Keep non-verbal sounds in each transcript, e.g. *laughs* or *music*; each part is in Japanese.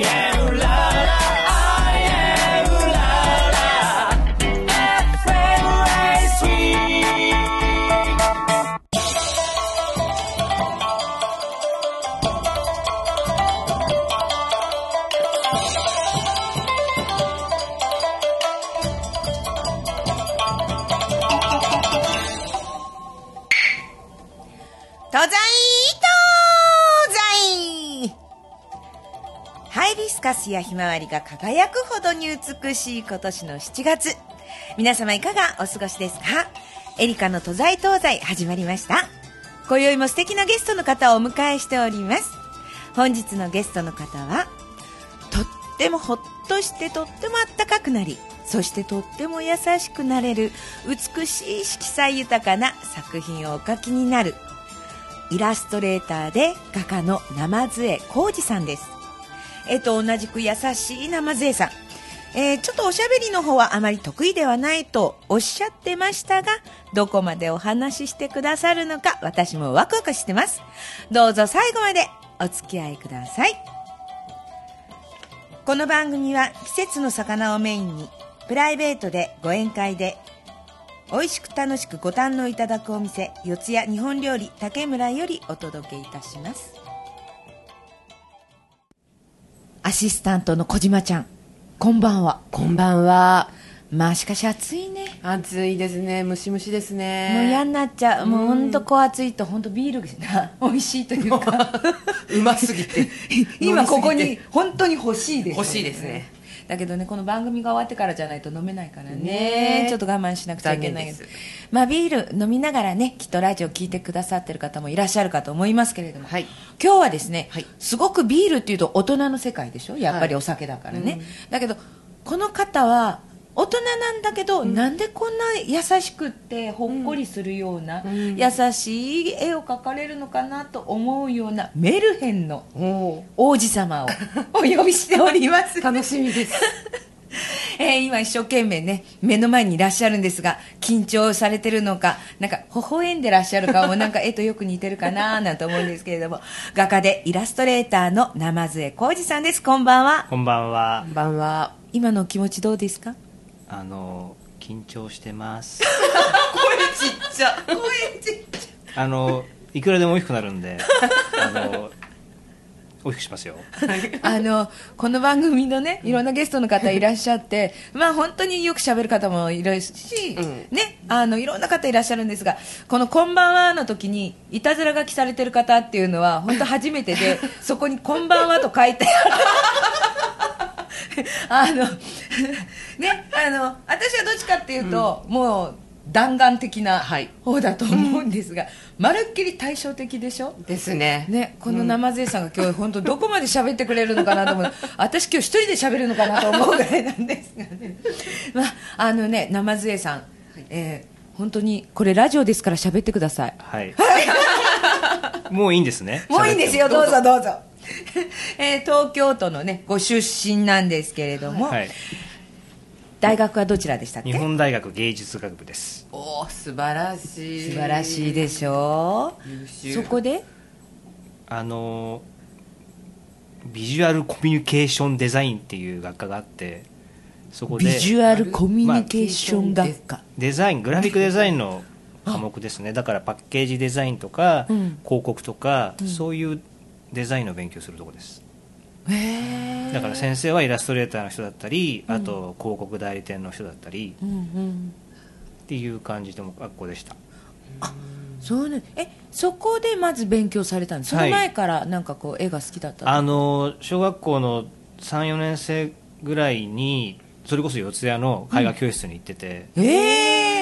yeah. ビスやひまわりが輝くほどに美しい今年の7月。皆様いかがお過ごしですか？エリカの東西東西始まりました。今宵も素敵なゲストの方をお迎えしております。本日のゲストの方は、とってもほっとしてとってもあったかくなり、そしてとっても優しくなれる美しい色彩豊かな作品をお描きになるイラストレーターで画家の生杖浩二さんです。えっと、同じく優しい生杖さん。えーちょっとおしゃべりの方はあまり得意ではないとおっしゃってましたが、どこまでお話ししてくださるのか私もワクワクしてます。どうぞ最後までお付き合いください。この番組は季節の魚をメインに、プライベートでご宴会で美味しく楽しくご堪能いただくお店四谷日本料理竹村よりお届けいたしますアシスタントの小島ちゃんこんばんはこんばんは。まあしかし暑いね暑いですね。ムシムシですね。もう嫌になっちゃうもうほんとこう暑いと本当ビールが *laughs* 美味しいというか *laughs* うま *laughs* すぎて。今ここに本当に欲しいですよ欲しいですね。だけどねこの番組が終わってからじゃないと飲めないからね。ね。えちょっと我慢しなくちゃいけないです。まあビール飲みながらねきっとラジオ聞いてくださってる方もいらっしゃるかと思いますけれども、はい。今日はですね、はい。すごくビールっていうと大人の世界でしょ？やっぱりお酒だからね、だけどこの方は大人なんだけど、なんでこんな優しくってほっこりするような、ん。優しい絵を描かれるのかなと思うようなメルヘンのお王子様を *laughs* お呼びしております。ー楽しみです。*laughs* えー今一生懸命ね目の前にいらっしゃるんですが緊張されてるのかなんか微笑んでらっしゃる顔もなんか絵とよく似てるかな *laughs* なんて思うんですけれども画家でイラストレーターの生杖浩二さんです。こんばんは。こんばんは。こんばんは。今の気持ちどうですか？あの緊張してます。*laughs* ちっちゃ。あのいくらでも大きくなるんであの大きくしますよ。*laughs* あのこの番組のねいろんなゲストの方いらっしゃって、まあ本当によく喋る方もいるし、うん。ねあのいろんな方いらっしゃるんですがこの「こんばんは」の時にいたずら書きされてる方っていうのは本当初めてで *laughs* そこに「こんばんは」と書いてある *laughs* あの *laughs* ねあの私はどっちかっていうと、もう弾丸的なはい。方だと思うんですが、まるっきり対照的でしょ？ですね。ね、この生勢さんが今日本当どこまで喋ってくれるのかなと思う。*laughs* 私今日一人で喋るのかなと思うぐらいなんですがね、まあ、あのね生勢さん、えー本当にこれラジオですから喋ってください。はい。もういいんですね。もういいんですよ。喋どうぞどうぞ *laughs* えー東京都のねご出身なんですけれども、はい。大学はどちらでしたっけ？日本大学芸術学部です。おー素晴らしい。素晴らしいでしょ？優秀。そこで？あのビジュアルコミュニケーションデザインっていう学科があってそこでビジュアルコミュニケーション学科、デザイングラフィックデザインの科目ですね。だからパッケージデザインとか、うん。広告とか、そういうデザインの勉強するとこです。だから先生はイラストレーターの人だったり、あと広告代理店の人だったりうんうんっていう感じの学校でした。そうね。えそこでまず勉強されたんですその前からなんかこう絵が好きだったのあの小学校の34年生ぐらいにそれこそ四谷の絵画教室に行ってて、ええ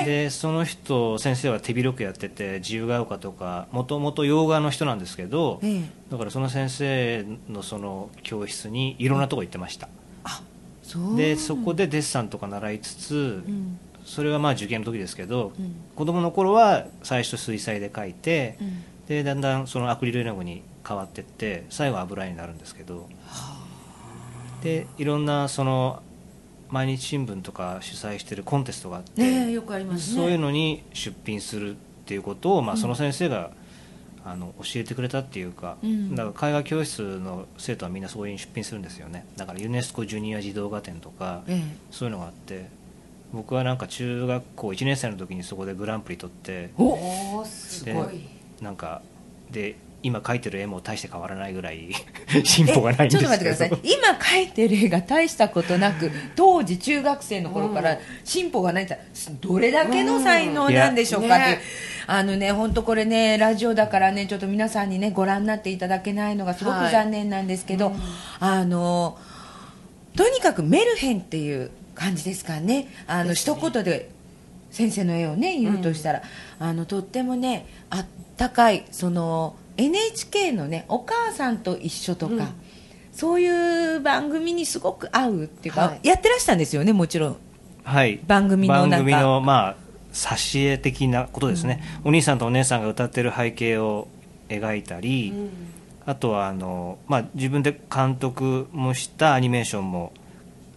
でその人先生は手広くやってて自由が丘とかもともと洋画の人なんですけど、ええ。だからその先生のその教室にいろんなとこ行ってました、そう。でそこでデッサンとか習いつつ、うん。それはまあ受験の時ですけど、うん。子供の頃は最初水彩で描いて、うん。でだんだんそのアクリル絵の具に変わってって最後は油絵になるんですけど。でいろんなその毎日新聞とか主催してるコンテストがあって、ねえよくありますね。そういうのに出品するっていうことを、まあ、その先生が、あの教えてくれたっていうか、うん。だから絵画教室の生徒はみんなそういう出品するんですよね。だからユネスコジュニア児童画展とか、えそういうのがあって僕はなんか中学校1年生の時にそこでグランプリ取っておすでごい。なんかで今描いてる絵も大して変わらないぐらい *laughs* 進歩がないんですけど。ちょっと待ってください。今描いてる絵が大したことなく *laughs* 当時中学生の頃から進歩がないってどれだけの才能なんでしょうかっていう、あのね本当これねラジオだからねちょっと皆さんにねご覧になっていただけないのがすごくはい残念なんですけど、あのとにかくメルヘンっていう感じですかね。あのね。一言で先生の絵をね言うとしたら、あのとってもねあったかいその NHK のね「お母さんと一緒」とか、うん。そういう番組にすごく合うっていうか、はい。やってらしたんですよねもちろん。はい、番組の番組のまあ挿絵的なことですね、お兄さんとお姉さんが歌ってる背景を描いたり、うん。あとはあの、まあ、自分で監督もしたアニメーションも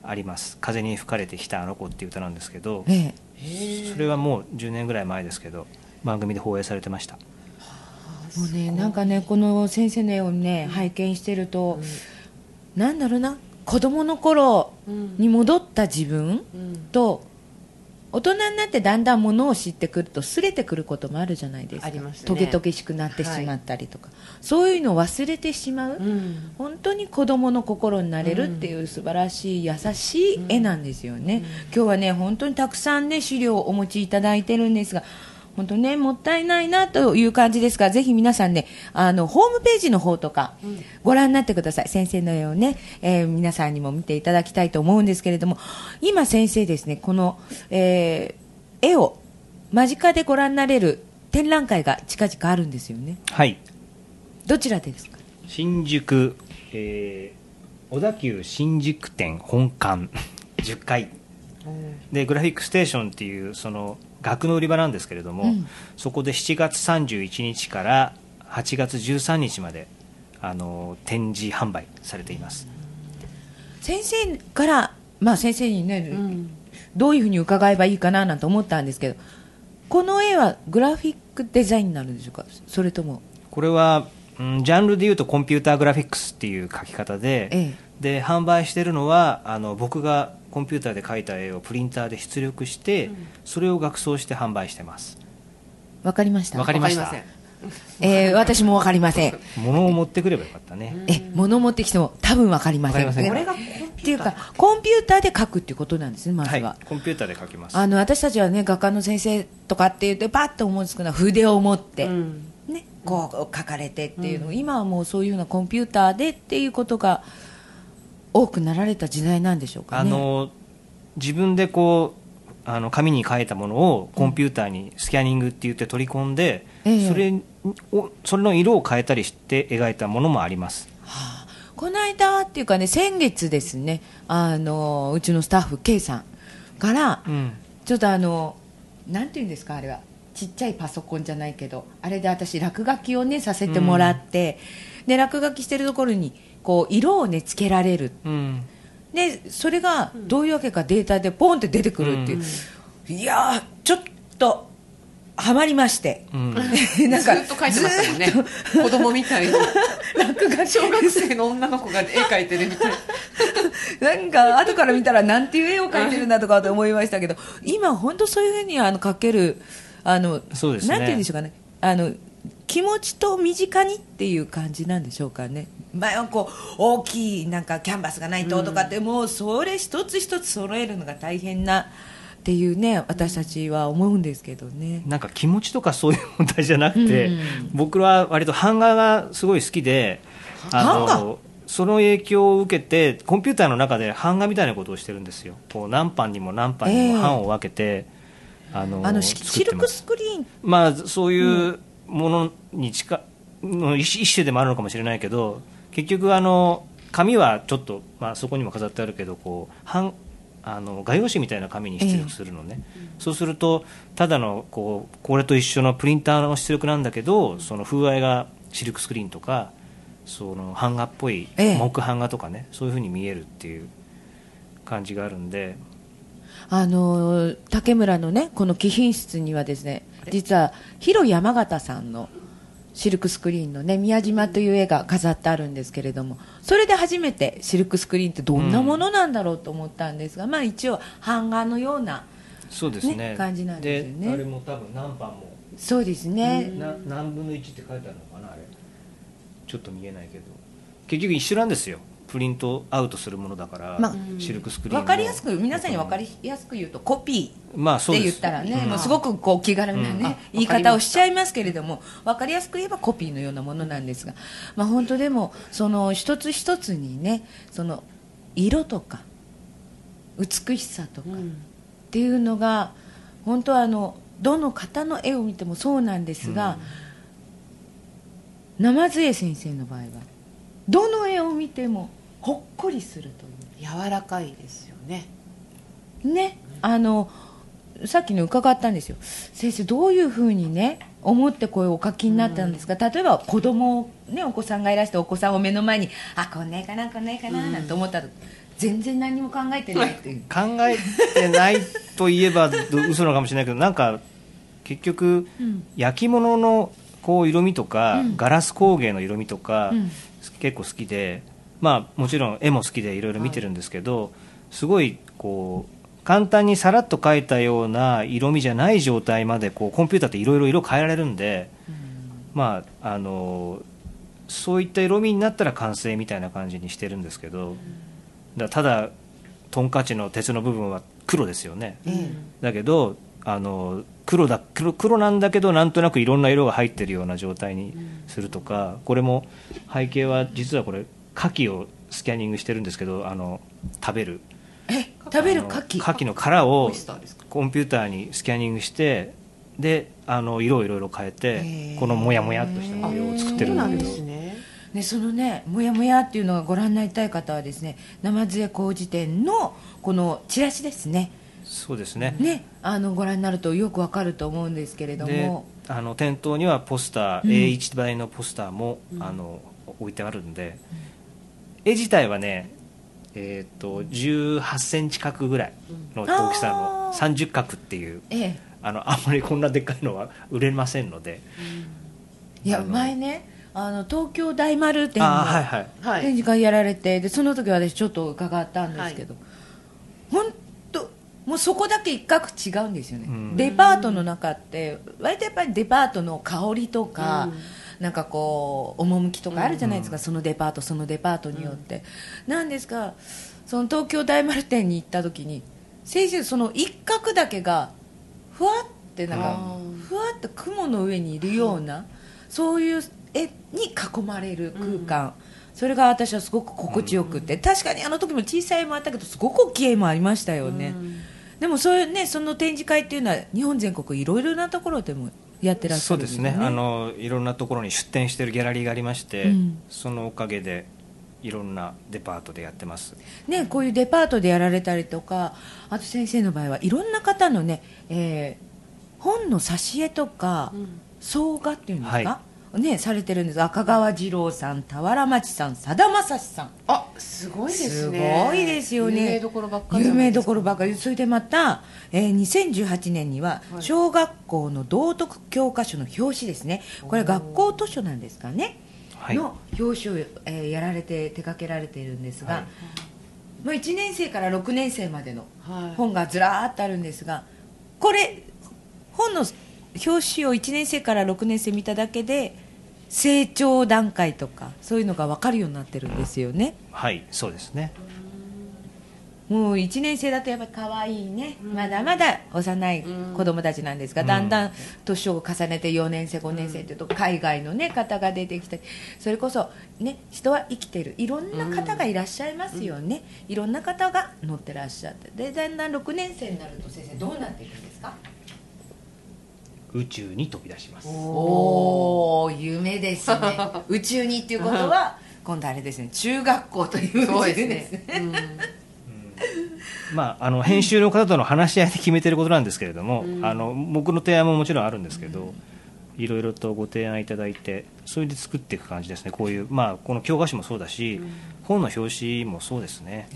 あります「風に吹かれてきたあの子」っていう歌なんですけどえそれはもう10年ぐらい前ですけど番組で放映されてました。えもうねなんかねこの先生の絵をね拝見してると、なんだろうな子供の頃に戻った自分うん。と大人になってだんだんものを知ってくると擦れてくることもあるじゃないですか。ありますね。トゲトゲしくなってしまったりとか、そういうのを忘れてしまう、うん。本当に子供の心になれるっていう素晴らしい優しい絵なんですよね、今日はね本当にたくさんね資料をお持ちいただいてるんですが本当ねもったいないなという感じですがぜひ皆さんねあのホームページの方とかご覧になってください。先生の絵をね、えー皆さんにも見ていただきたいと思うんですけれども今先生ですねこの、えー絵を間近でご覧になれる展覧会が近々あるんですよね。はい。どちらでですか？新宿、えー小田急新宿店本館。10階でグラフィックステーションっていうその額の売り場なんですけれども、うん。そこで7月31日から8月13日まであの展示販売されています。先生から、まあ、先生にね、うん。どういうふうに伺えばいいかななんて思ったんですけどこの絵はグラフィックデザインになるんでしょうか？それとも。これは、うん、ジャンルでいうとコンピューターグラフィックスっていう書き方で、え。で販売してるのはあの僕がコンピューターで描いた絵をプリンターで出力して、それを額装して販売してます。わかりました。わかりました。えー私もわかりません。物を持ってくればよかったね、え物持ってきても多分わかりません。これがっていうかコンピューターで描くっていうことなんですねまずは。いは、コンピューターで描きます。あの私たちはね画家の先生とかって言ってパッと思いつくのは筆を持って、うん。ね、こう書かれてっていうの、今はもうそういうようなコンピューターでっていうことが多くなられた時代なんでしょうかね。あの自分でこうあの紙に書いたものをコンピューターにスキャニングって言って取り込んで、ええ。それをそれの色を変えたりして描いたものもあります。はあ。この間っていうかね先月ですねあのうちのスタッフ K さんから、うん。ちょっとあのなんていうんですかあれは。ちっちゃいパソコンじゃないけどあれで私落書きをねさせてもらって、で落書きしてるところにこう色をねつけられる。うん。でそれがどういうわけかデータでポンって出てくるっていう、いやーちょっとハマりまして、うん。*laughs* なんかずっと描いてましたもんね。子供みたいに。*laughs* 落書き小学生の女の子が絵描いてるみたいな。*laughs* んか後から見たらなんていう絵を描いてるんだとかと思いましたけど今本当そういうふうにあの描けるあのそうですね。なんていうんでしょうかね。あの気持ちと身近にっていう感じなんでしょうかね。前はこう大きいなんかキャンバスがないととかって、もうそれ一つ一つ揃えるのが大変なっていうね私たちは思うんですけどね。なんか気持ちとかそういう問題じゃなくて、うん。僕は割と版画がすごい好きであ版画？のその影響を受けてコンピューターの中で版画みたいなことをしてるんですよ。こう何版にも何版にも版を分けて、あのあのシシルクスクリーン？まあそういうものに近いの一一種でもあるのかもしれないけど結局あの紙はちょっと、まあ、そこにも飾ってあるけどこう版あの画用紙みたいな紙に出力するのね、そうするとただのこうこれと一緒のプリンターの出力なんだけどその風合いがシルクスクリーンとかその版画っぽいええ。木版画とかね、そういうふうに見えるっていう感じがあるんで。あの竹村のねこの貴賓室にはですね実は広山形さんのシルクスクリーンのね宮島という絵が飾ってあるんですけれどもそれで初めてシルクスクリーンってどんなものなんだろうと思ったんですが、まあ一応版画のようなそうですね。ね感じなんですよね。あれも多分何版も。そうですね、な何分の1って書いてあるのかなあれ。ちょっと見えないけど。結局一緒なんですよプリントアウトするものだから、まあシルクスクリーンかりやすく皆さんに分かりやすく言うとコピー。まあそうです。って言ったらね、うん。もうすごくこう気軽なね、うん。あ言い方をしちゃいますけれども分かりやすく言えばコピーのようなものなんですが、まあ、本当でもその一つ一つにねその色とか美しさとかっていうのが本当はあのどの方の絵を見てもそうなんですが、生津江先生の場合はどの絵を見てもほっこりするという柔らかいですよね。ね、あのさっきの伺ったんですよ。先生どういうふうにね思ってこういうお書きになったんですか、例えば子供ねお子さんがいらしてお子さんを目の前にあこんな絵かなこんな絵かななんて思ったら、全然何も考えてないっていう、*laughs* 考えてないといえばど嘘のかもしれないけどなんか結局、うん。焼き物のこう色味とか、うん。ガラス工芸の色味とか、うん。結構好きでまあもちろん絵も好きでいろいろ見てるんですけど、すごいこう簡単にさらっと描いたような色味じゃない状態までこうコンピューターっていろいろ色変えられるんで、まああのそういった色味になったら完成みたいな感じにしてるんですけど、だただトンカチの鉄の部分は黒ですよね、え。だけどあの黒だ黒黒なんだけどなんとなくいろんな色が入ってるような状態にするとか、これも背景は実はこれ牡蠣をスキャニングしてるんですけどあの食べる。え食べる牡蠣？牡蠣の殻をコンピューターにスキャニングしてであの色をいろいろ変えへてー。このもやもやっとした模様を作ってるんだけど。そね。ね、そのねもやもやっていうのがご覧になりたい方はですね生津江工事店のこのチラシですね。そうですね。ねあのご覧になるとよくわかると思うんですけれどでもあの店頭にはポスター、うん。A1 倍のポスターも、あの置いてあるんで、絵自体はねえー、と18センチ角ぐらいの大きさのあー。30角っていうええ。あのあんまりこんなでっかいのは *laughs* 売れませんので、いやあの。前ねあの東京大丸店のはいはい。はい。展示会やられてでその時私ちょっと伺ったんですけど、本当もうそこだけ一角違うんですよね、うん。デパートの中って割とやっぱりデパートの香りとか、なんかこう趣とかあるじゃないですか、そのデパートそのデパートによって、なんですがその東京大丸店に行った時に先生その一角だけがふわってなんかふわっと雲の上にいるような、そういう絵に囲まれる空間、それが私はすごく心地よくて、確かにあの時も小さい絵もあったけどすごく大きい絵もありましたよね、でもそういうねその展示会っていうのは日本全国いろいろなところでもやってらっしゃるんそうですね。あのいろんなところに出店してるギャラリーがありまして、うん。そのおかげでいろんなデパートでやってます。ね、こういうデパートでやられたりとかあと先生の場合はいろんな方のね、えー本の挿絵とか、総画っていうんですか、ね、されてるんです。赤川次郎さん俵町さんさだまさしさん。あすごいですすねごいですよね。有名どころばっかりじ有名どころばかり。それでまた、えー2018年にははい。小学校の道徳教科書の表紙ですね。これ学校図書なんですかね、はい。の表紙を、えーやられて手掛けられているんですが、はい。もう1年生から6年生までのはい。本がずらーっとあるんですがこれ本の表紙を1年生から6年生見ただけで成長段階とかそういうのが分かるようになってるんですよね。はいそうですね。もう1年生だとやっぱり可愛いね、まだまだ幼い子供たちなんですが、だんだん年を重ねて4年生5年生っていうと海外の、ね、方が出てきてそれこそ、ね、人は生きてる。いろんな方がいらっしゃいますよね、いろんな方が乗ってらっしゃって。でだんだん6年生になると先生どうなっていくんですか？宇宙に飛び出します。おお夢ですね。*laughs* 宇宙にっていうことは今度あれですね。中学校というそうですね。うん。まあ、あの編集の方との話し合いで決めてることなんですけれども、あの僕の提案ももちろんあるんですけど、いろいろとご提案いただいてそれで作っていく感じですね。こういう、まあ、この教科書もそうだし、本の表紙もそうですね。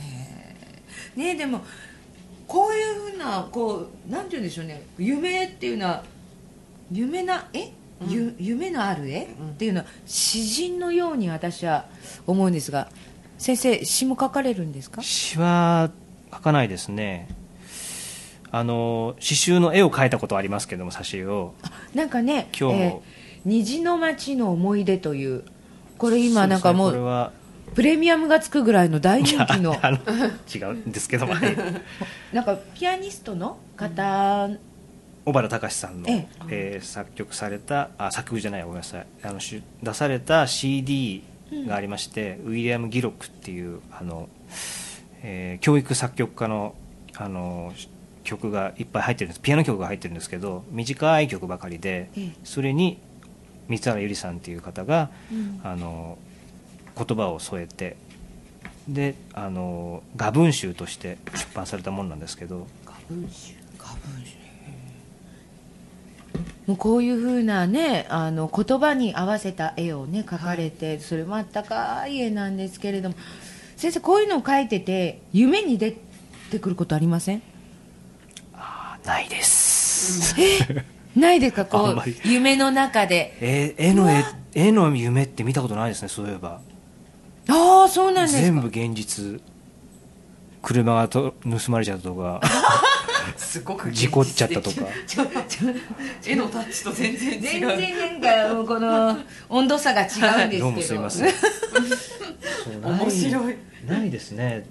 ねでもこういうふうなこうなんて言うんでしょうね。夢っていうのは夢な絵ゆ夢のある絵？っていうのは詩人のように私は思うんですが先生詩も書かれるんですか？詩は描かないですね。あの刺繍の絵を描いたことはありますけども挿絵を。なんかね今日も。えー虹の町の思い出というこれ今なんかもうねプレミアムがつくぐらいの大人気の。*laughs* 違うんですけども。は *laughs* いなんかピアニストの方小原隆さんの、ええ。えー作曲されたあ作曲じゃないごめんなさい。あのし出された CD がありまして、ウィリアム・ギロックっていうあの、えー教育作曲家のあの曲がいっぱい入ってるんです。ピアノ曲が入ってるんですけど短い曲ばかりで、ええ。それに三原ゆりさんっていう方が、うん。あの言葉を添えてであの画文集として出版されたものなんですけど。花文集もうこういうふうなねあの言葉に合わせた絵をね描かれて、それもあったかい絵なんですけれども。先生こういうのを描いてて夢に出てくることありません？あないです、ないですか？あこう夢の中で。えー絵の絵絵の夢って見たことないですねそういえば。ああそうなんですか。全部現実。車がと盗まれちゃったとか *laughs* すごく事故っちゃったとか。絵のタッチと全然違う全然なんかこの温度差が違うんですけどどうもすいません面白いないですね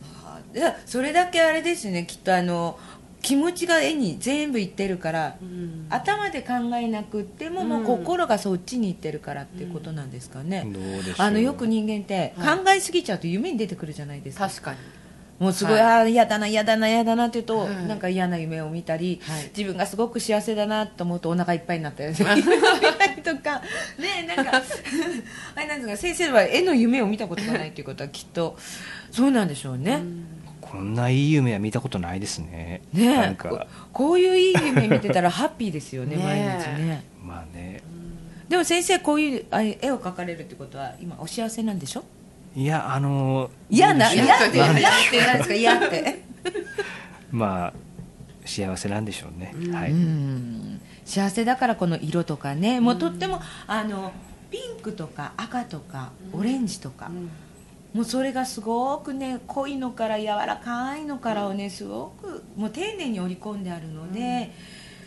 いやそれだけあれですねきっとあの気持ちが絵に全部いってるから、うん頭で考えなくっても、もう心がそっちに行ってるからっていうことなんですかね、どうでしょうあのよく人間ってはい考えすぎちゃうと夢に出てくるじゃないですか、確かにもうすごい、はい。ああ嫌だな嫌だな嫌だなって言うと、はい。なんか嫌な夢を見たり、はい。自分がすごく幸せだなと思うとお腹いっぱいになったり *laughs* とか。ねなんか *laughs* あれなんですか先生は絵の夢を見たことがないということはきっとそうなんでしょうね、こんないい夢は見たことないですね。ねえ。なんか。ここういういい夢見てたらハッピーですよねね毎え日ね。まあね。でも先生こういうあ絵を描かれるってことは今お幸せなんでしょ？いやあの嫌な嫌って嫌まあって何ですか嫌って。*laughs* まあ幸せなんでしょうね、はうい、ん幸せだからこの色とかね。もうとってもあのピンクとか赤とかオレンジとか、もうそれがすごくね濃いのから柔らかいのからをねすごくもう丁寧に織り込んであるので、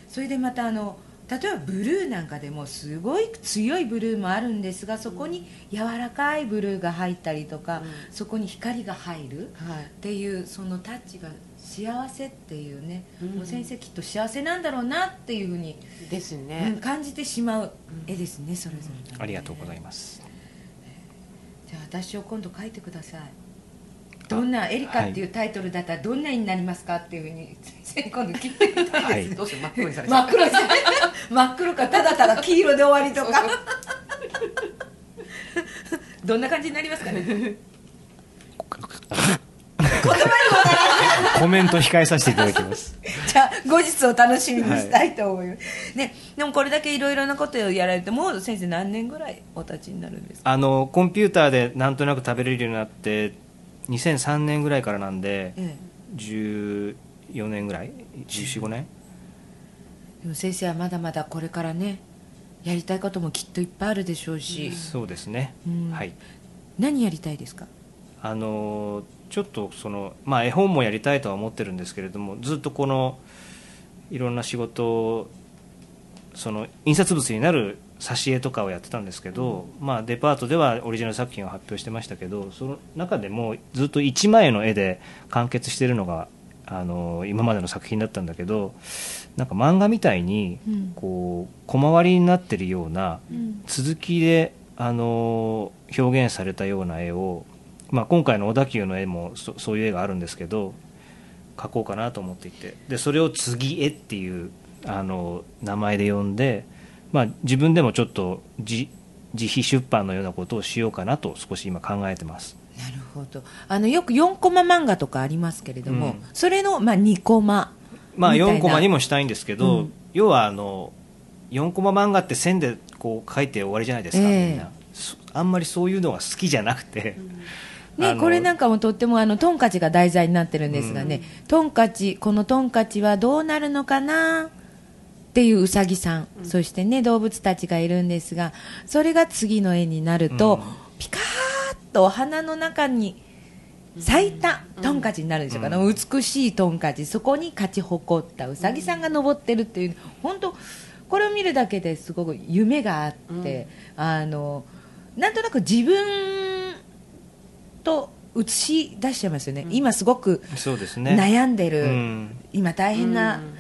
それでまたあの例えばブルーなんかでもすごい強いブルーもあるんですがそこに柔らかいブルーが入ったりとか、そこに光が入るはい。っていうそのタッチが幸せっていうね、うん。もう先生きっと幸せなんだろうなっていうふうに、うんですね。感じてしまう絵ですねそれぞれ、ありがとうございます。じゃあ私を今度書いてくださいどんな「エリカ」っていうタイトルだったらどんな絵になりますかっていうふうに先生に今度聞いてみたいです、はい。*laughs* どうしよう真っ黒にされちゃ真っ黒真っ黒かただただ黄色で終わりとか。*laughs* どんな感じになりますかね？*laughs* コメント控えさせていただきます。じゃあ後日を楽しみにしたいと思います、ね、でもこれだけいろいろなことをやられてもう先生何年ぐらいお立ちになるんですか？あのコンピューターでなんとなく食べれるようになって2003年ぐらいからなんでえ14年ぐらい？1415年えでも先生はまだまだこれからねやりたいこともきっといっぱいあるでしょうし、そうですね。うん。はい。何やりたいですか？あのちょっとその、まあ、絵本もやりたいとは思ってるんですけれどもずっとこのいろんな仕事をその印刷物になる挿絵とかをやってたんですけど、まあ、デパートではオリジナル作品を発表してましたけどその中でもずっと1枚の絵で完結しているのがあの今までの作品だったんだけどなんか漫画みたいにうん。こう小回りになってるようなうん。続きであの表現されたような絵を、まあ、今回の小田急の絵もそそういう絵があるんですけど描こうかなと思っていて。でそれを「次絵」っていうあの名前で呼んで、まあ、自分でもちょっと自自費出版のようなことをしようかなと少し今考えてます。なるほど。あのよく4コマ漫画とかありますけれども、うん。それの、まあ、2コマまあみたいな。4コマにもしたいんですけど、うん。要はあの4コマ漫画って線でこう書いて終わりじゃないですか、ええ。みんな。そあんまりそういうのが好きじゃなくて、あ *laughs* ね、のこれなんかもとってもあのトンカチが題材になってるんですがね、トンカチこのトンカチはどうなるのかなっていううさぎさん、そしてね動物たちがいるんですがそれが次の絵になると、うん。ピカーッとお花の中に咲いたトンカチになるんですよ、うんあの美しいトンカチ。そこに勝ち誇ったうさぎさんが登ってるっていう本当これを見るだけですごく夢があって、あのなんとなく自分と映し出しちゃいますよね、今すごく悩んでる、うん。今大変な、うん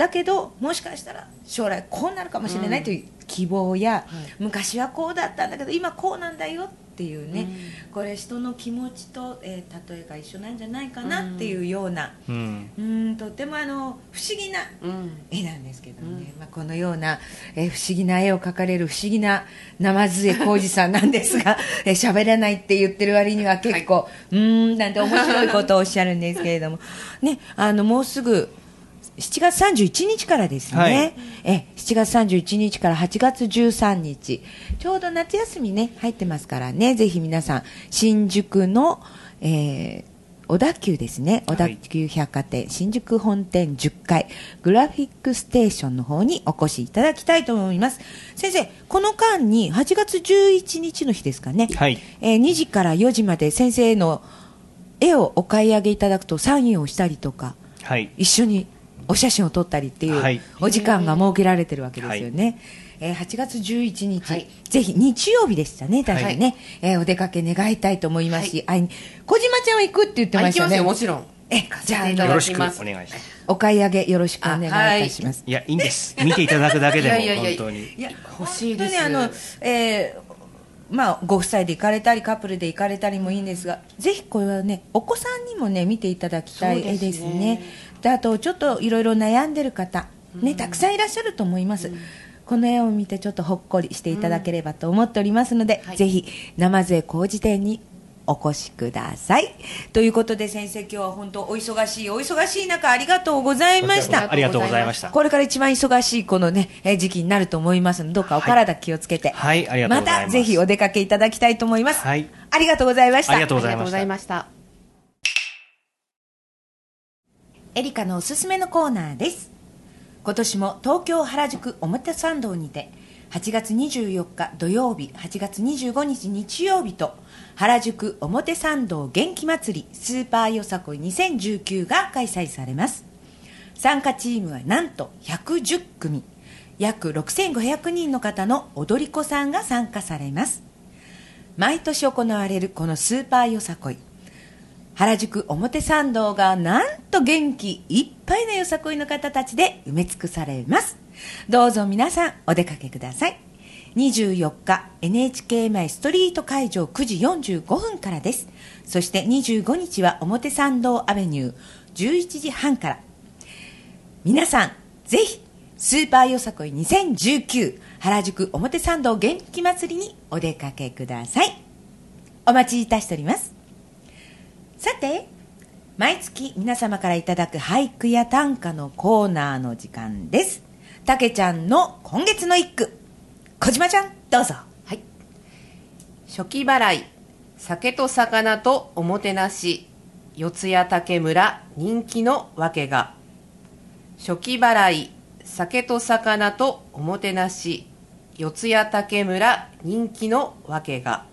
だけどもしかしたら将来こうなるかもしれないという希望や、昔はこうだったんだけど今こうなんだよっていうね、これ人の気持ちと、えー例えが一緒なんじゃないかなっていうような、うん。うん、とてもあの不思議なうん。絵なんですけどね、まあ、このような、えー不思議な絵を描かれる不思議な生杖浩二さんなんですが *laughs* えー喋らないって言ってる割には結構、うーんなんて面白いことをおっしゃるんですけれども、ね、あのもうすぐ7月31日からですね、はい。え7月31日から8月13日。ちょうど夏休みね入ってますからね。ぜひ皆さん新宿の、えー小田急ですね。小田急百貨店、新宿本店10階グラフィックステーションの方にお越しいただきたいと思います。先生この間に8月11日の日ですかね、はい。えー2時から4時まで先生の絵をお買い上げいただくとサインをしたりとかはい。一緒にお写真を撮ったりっていうはい。お時間が設けられてるわけですよね。えー8月11日、ぜひ日曜日でしたね、確かね、えーお出かけ願いたいと思いますし、あい小島ちゃんは行くって言ってあ行きましたね。よもちろん。え、じゃあよろしくお願いしますお買い上げよろしくお願いいたします。い。やいいんです。見ていただくだけでも *laughs* 本当に。いや欲しいです。本当にあの、えーまあ、ご夫妻で行かれたりカップルで行かれたりもいいんですがぜひこれはねお子さんにもね見ていただきたい絵ですねであとちょっといろいろ悩んでる方、ね、たくさんいらっしゃると思います、この絵を見てちょっとほっこりしていただければと思っておりますので、はい。ぜひ生税工事店にお越しください。ということで先生今日は本当お忙しいお忙しい中ありがとうございました。ありがとうございました。これから一番忙しいこのね、えー時期になると思いますので、どうかお体気をつけて、はいありがとうございます。たぜひお出かけいただきたいと思います。はい。ありがとうございました。ありがとうございましたエリカのおすすめのコーナーです。今年も東京原宿表参道にて、8月24日土曜日、8月25日日曜日と、原宿表参道元気祭りスーパーよさこい2019が開催されます。参加チームはなんと110組、約6500人の方の踊り子さんが参加されます。毎年行われるこのスーパーよさこい。原宿表参道がなんと元気いっぱいのよさこいの方たちで埋め尽くされます。どうぞ皆さんお出かけください。24日 NHK 前ストリート会場9時45分からです。そして25日は表参道アベニュー11時半から。皆さんぜひスーパーよさこい2019原宿表参道元気祭りにお出かけください。お待ちいたしております。さて毎月皆様からいただく俳句や短歌のコーナーの時間です。たけちゃんの今月の一句。小島ちゃんどうぞ。はい。初期払い酒と魚とおもてなし四谷竹村人気の訳が。初期払い酒と魚とおもてなし四谷竹村人気の訳が。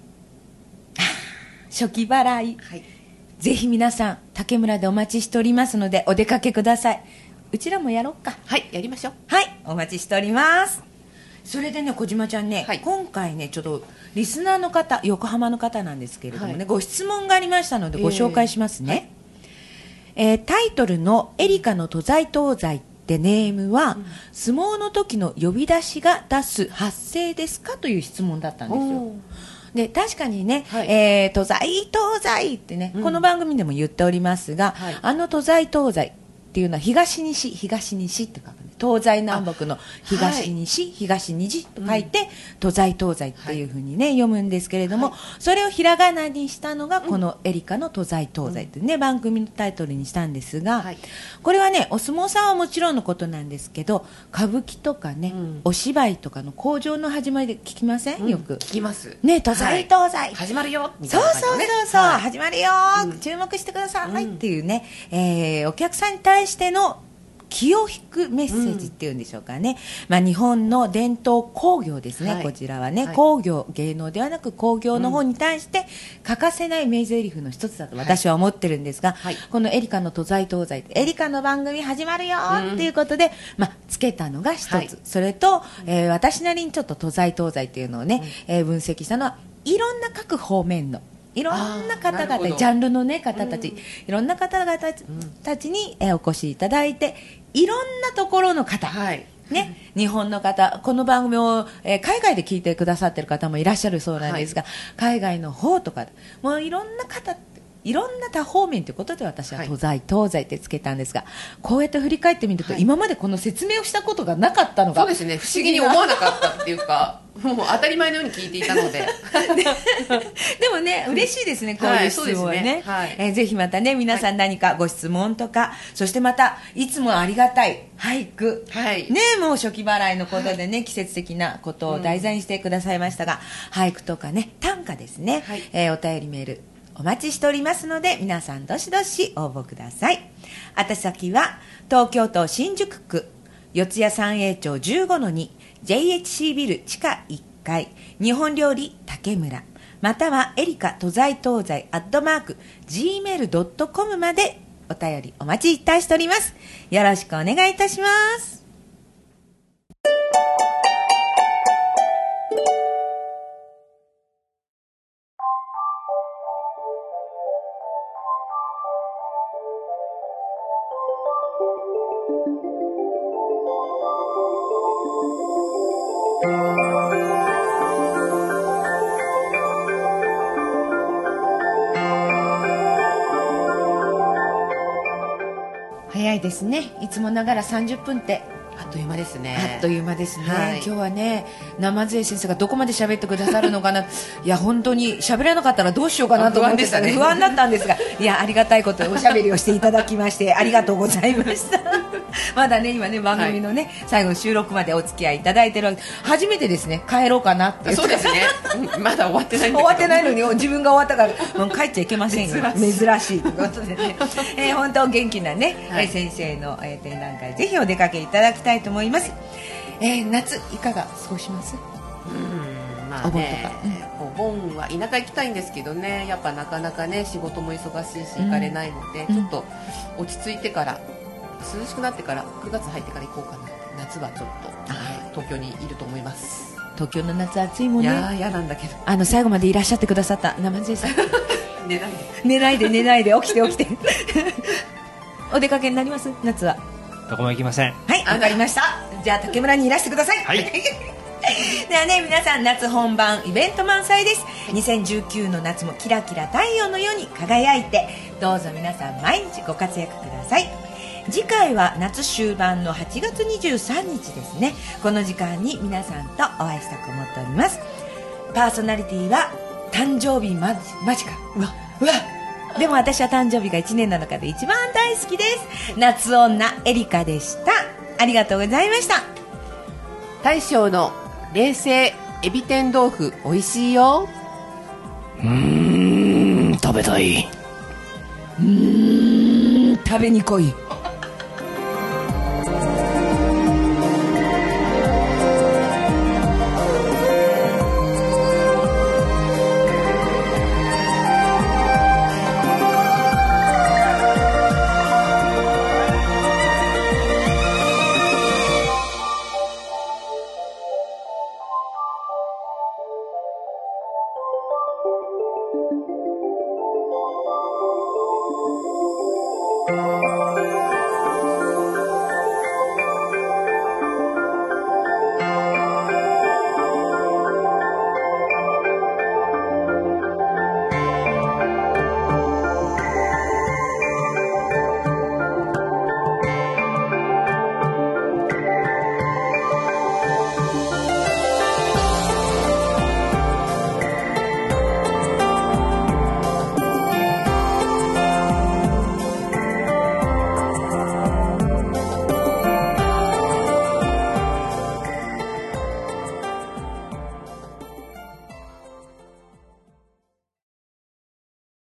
初期払い、はいぜひ皆さん竹村でお待ちしておりますのでお出かけください。うちらもやろうか。はいやりましょう。はいお待ちしております。それでね小島ちゃんね、はい。今回ねちょっとリスナーの方横浜の方なんですけれどもね、はい。ご質問がありましたのでご紹介しますね、えータイトルの「エリカの都在東西」ってネームは、相撲の時の呼び出しが出す発声ですか？という質問だったんですよで確かにね、はい。えー東西東西ってね、うん。この番組でも言っておりますが、はい。あの東西東西っていうのは東西東西って書くね東西南北の東西、東西と書いて、東西東西っていうふうにね、読むんですけれども、それをひらがなにしたのがこのエリカの東西東西っていうね、番組のタイトルにしたんですが、はい。これはねお相撲さんはもちろんのことなんですけど歌舞伎とかね、うん。お芝居とかの工場の始まりで聞きません、よく。聞きます。ね東西東西、始まるよ。みたそそうそう。いうそう、はい。始まるよ、うん。注目してください、うん。っていうね、えーお客さんに対しての気を引くメッセージっていうんでしょうかね、まあ、日本の伝統工業ですね、はい。こちらはね、はい。工業芸能ではなく工業の方に対して欠かせない名台詞の一つだと私は思ってるんですが、はい。このエリカの都在東西エリカの番組始まるよっていうことで、まあ、つけたのが一つ、はい。それと、えー私なりにちょっと都在東西っていうのをね、えー分析したのはいろんな各方面のいろんな方々ジャンルの、ね、方たち、いろんな方々たち,、に、えーお越しいただいていろんなところの方、はい。ね、日本の方、この番組を、えー海外で聞いてくださってる方もいらっしゃるそうなんですが、海外の方とか、もういろんな方、いろんな多方面ということで私ははい。東西、東西ってつけたんですが、こうやって振り返ってみると、はい。今までこの説明をしたことがなかったのが、そうですね。不思議に思わなかったっていうかもう当たり前のように聞いていたので。*laughs* でもね、嬉しいですね、こうはいいう質問はそうですね。ねはい。えーぜひまたね、皆さん何かご質問とか、そしてまた、いつもありがたい俳句。はい。ね、もう初期払いのことでね、季節的なことを題材にしてくださいましたが、俳句とかね、短歌ですね、はい。えーお便りメール、お待ちしておりますので、皆さんどしどし応募ください。宛先は、東京都新宿区、四谷三栄町15-2、JHC ビル地下1階、日本料理竹村、またはエリカ都在東西アットマーク gmail.com までお便りお待ちいたしております。よろしくお願いいたします。ですね。いつもながら30分ってあっという間ですね。あっという間ですね、はい。今日はね生杖先生がどこまで喋ってくださるのかな。*laughs* いや本当に喋らなかったらどうしようかなと思ってたね。不安だったんですがいやありがたいことでおしゃべりをしていただきまして *laughs* ありがとうございました。*laughs* まだね今ね番組のね、最後の収録までお付き合いいただいてるわけ初めてですね帰ろうかなって。そうですね。うんまだ終わってない終わってないのに自分が終わったからもう帰っちゃいけませんよ。珍しい。ということでね、えー本当元気なね、はい。えー先生の、えー展覧会ぜひお出かけいただきたいと思います、えー夏いかが過ごします？うんまあね。お盆は田舎行きたいんですけどね。やっぱなかなかね仕事も忙しいし行かれないので、うん。ちょっと落ち着いてから涼しくなってから9月入ってから行こうかな。夏はちょっと、はい東京にいると思います、東京の夏暑いもんね。いやー嫌なんだけど。あの最後までいらっしゃってくださった生杖さん。*laughs* 寝ないで。寝ないで寝ないで。起きて起きて。*laughs* お出かけになります？夏はどこも行きませんはい、わかりました。じゃあ竹村にいらしてください。はい *laughs* ではね、皆さん夏本番イベント満載です。2019の夏もキラキラ太陽のように輝いて、どうぞ皆さん毎日ご活躍ください。次回は夏終盤の8月23日ですね。この時間に皆さんとお会いしたく思っております。パーソナリティは誕生日ま間近うわうわでも私は誕生日が1年の中で一番大好きです。夏女エリカでした。ありがとうございました。大将の冷製エビ天豆腐美味しいよ。うーん食べたい。食べに来い「